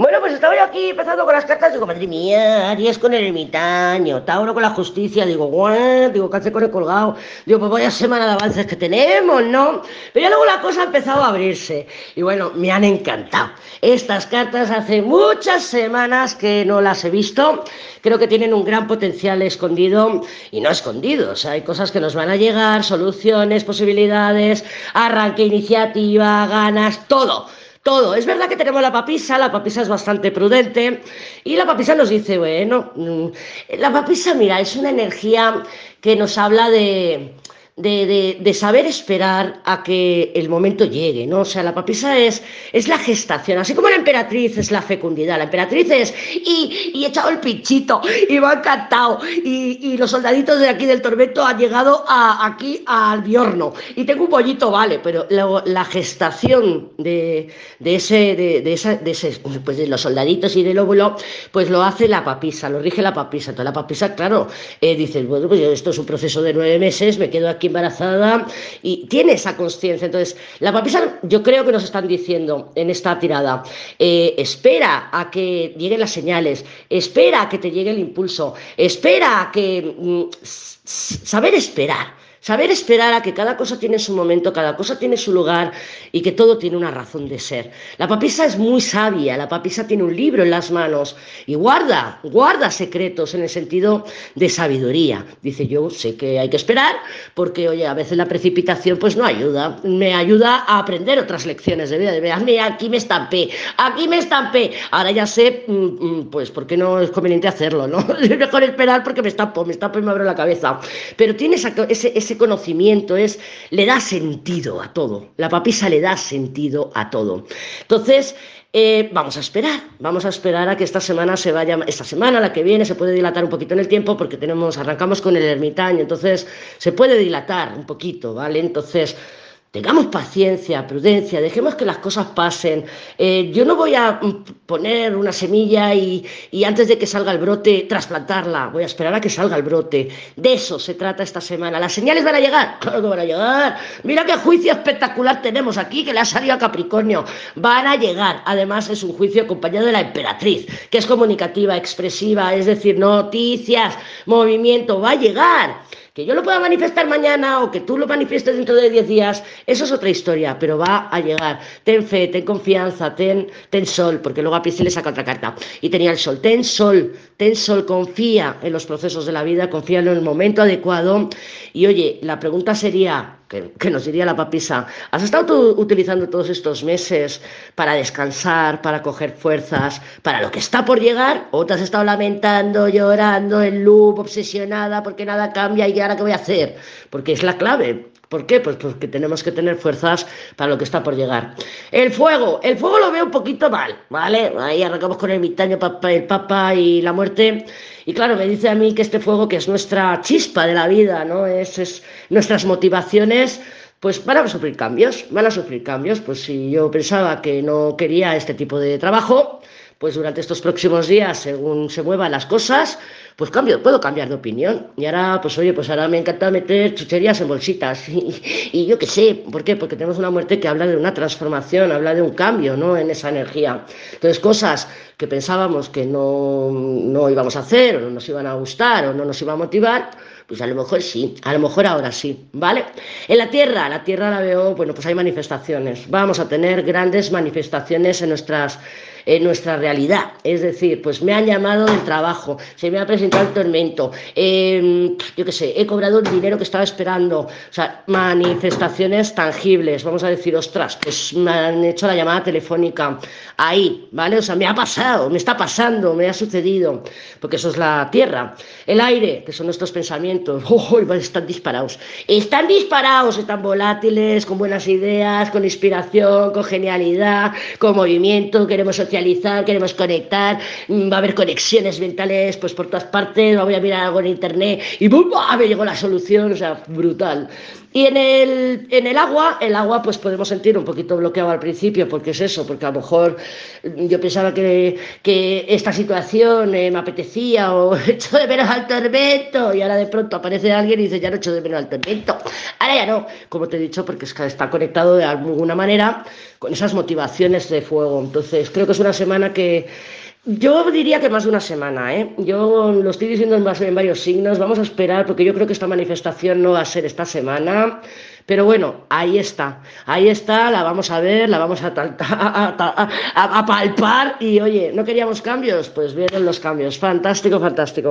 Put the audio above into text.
Bueno, pues estaba yo aquí empezando con las cartas, digo, madre mía, Aries con el ermitaño, Tauro con la justicia, digo, guau, digo, cáncer con el colgado, digo, pues vaya semana de avances que tenemos, ¿no? Pero ya luego la cosa ha empezado a abrirse, y bueno, me han encantado. Estas cartas hace muchas semanas que no las he visto, creo que tienen un gran potencial escondido, y no escondido, o sea, hay cosas que nos van a llegar, soluciones, posibilidades, arranque, iniciativa, ganas, todo todo. Es verdad que tenemos la papisa, la papisa es bastante prudente y la papisa nos dice, bueno, mm, la papisa, mira, es una energía que nos habla de, de, saber esperar a que el momento llegue, ¿no? O sea, la papisa es, es la gestación, así como la emperatriz es la fecundidad, la emperatriz es, y, y he echado el pinchito, y me ha encantado, y, los soldaditos de aquí del tormento han llegado a, aquí al biorno, y tengo un pollito, vale, pero la, gestación de, de ese, de, de, esa, de, ese, pues de los soldaditos y del óvulo, pues lo hace la papisa, lo rige la papisa, entonces la papisa, claro, eh, bueno, pues esto es un proceso de nueve meses, me quedo aquí embarazada y tiene esa conciencia. Entonces, la papisa yo creo que nos están diciendo en esta tirada, eh, espera a que lleguen las señales, espera a que te llegue el impulso, espera a que... Mm, saber esperar Saber esperar a que cada cosa tiene su momento, cada cosa tiene su lugar y que todo tiene una razón de ser. La papisa es muy sabia, la papisa tiene un libro en las manos y guarda, guarda secretos en el sentido de sabiduría. Dice, yo sé que hay que esperar porque, oye, a veces la precipitación pues no ayuda, me ayuda a aprender otras lecciones de vida. De ver, mira, aquí me estampé, aquí me estampé. Ahora ya sé, mm, mm, pues, por qué no es conveniente hacerlo, ¿no? Es mejor esperar porque me estampo, me estampo y me abro la cabeza. Pero tiene ese ese conocimiento es, le da sentido a todo. La papisa le da sentido a todo. Entonces, eh, vamos a esperar, vamos a esperar a que esta semana se vaya, esta semana, la que viene, se puede dilatar un poquito en el tiempo porque tenemos, arrancamos con el ermitaño, entonces se puede dilatar un poquito, ¿vale? Entonces, Tengamos paciencia, prudencia, dejemos que las cosas pasen. Eh, yo no voy a mm, poner una semilla y, antes de que salga el brote trasplantarla, voy a esperar a que salga el brote. De eso se trata esta semana. ¿Las señales van a llegar? Claro que van a llegar. Mira qué juicio espectacular tenemos aquí que le ha salido a Capricornio. Van a llegar. Además es un juicio acompañado de la emperatriz, que es comunicativa, expresiva, es decir, noticias, movimiento, va a llegar. Que yo lo pueda manifestar mañana o que tú lo manifiestes dentro de 10 días, eso es otra historia, pero va a llegar. Ten fe, ten confianza, ten, ten sol, porque luego a Piscis le saca otra carta. Y tenía el sol, ten sol, ten sol, confía en los procesos de la vida, confía en el momento adecuado. Y oye, la pregunta sería, que, nos diría la papisa, ¿has estado tú utilizando todos estos meses para descansar, para coger fuerzas, para lo que está por llegar? ¿O te has estado lamentando, llorando, en loop, obsesionada porque nada cambia y ahora qué voy a hacer? Porque es la clave. ¿Por qué? Pues porque tenemos que tener fuerzas para lo que está por llegar. El fuego, el fuego lo veo un poquito mal, ¿vale? Ahí arrancamos con el mitaño, el papa y la muerte. Y claro, me dice a mí que este fuego, que es nuestra chispa de la vida, ¿no? Es, es nuestras motivaciones, pues van a sufrir cambios, van a sufrir cambios. Pues si yo pensaba que no quería este tipo de trabajo, pues durante estos próximos días, según se muevan las cosas, pues cambio, puedo cambiar de opinión. Y ahora, pues oye, pues ahora me encanta meter chucherías en bolsitas. Y, yo qué sé, ¿por qué? Porque tenemos una muerte que habla de una transformación, habla de un cambio, ¿no? En esa energía. Entonces, cosas que pensábamos que no, no íbamos a hacer, o no nos iban a gustar, o no nos iban a motivar, pues a lo mejor sí, a lo mejor ahora sí, ¿vale? En la Tierra, la Tierra la veo, bueno, pues hay manifestaciones. Vamos a tener grandes manifestaciones en nuestras en nuestra realidad. Es decir, pues me han llamado del trabajo, se me ha presentado el tormento, em, yo qué sé, he cobrado el dinero que estaba esperando. O sea, manifestaciones tangibles. Vamos a decir, ostras, pues me han hecho la llamada telefónica ahí, ¿vale? O sea, me ha pasado, me está pasando, me ha sucedido, porque eso es la tierra. El aire, que son nuestros pensamientos, ¡oh! están disparados. Están disparados, están volátiles, con buenas ideas, con inspiración, con genialidad, con movimiento, queremos socializar, queremos conectar, mm, va a haber conexiones mentales pues por todas partes, voy a mirar algo en internet y ¡bum! me llegó la solución, o sea, brutal. Y en el, en el agua, el agua pues podemos sentir un poquito bloqueado al principio, porque es eso, porque a lo mejor yo pensaba que, que esta situación eh, me apetecía o hecho de ver al tormento y ahora de pronto pronto aparece alguien y dice, ya no echo de menos al tormento. Ahora ya no, como te he dicho, porque es que está conectado de alguna manera con esas motivaciones de fuego. Entonces, creo que es una semana que yo diría que más de una semana, ¿eh? Yo lo estoy diciendo en, en varios signos, vamos a esperar porque yo creo que esta manifestación no va a ser esta semana, pero bueno, ahí está, ahí está, la vamos a ver, la vamos a, a palpar y oye, ¿no queríamos cambios? Pues vienen los cambios, fantástico, fantástico.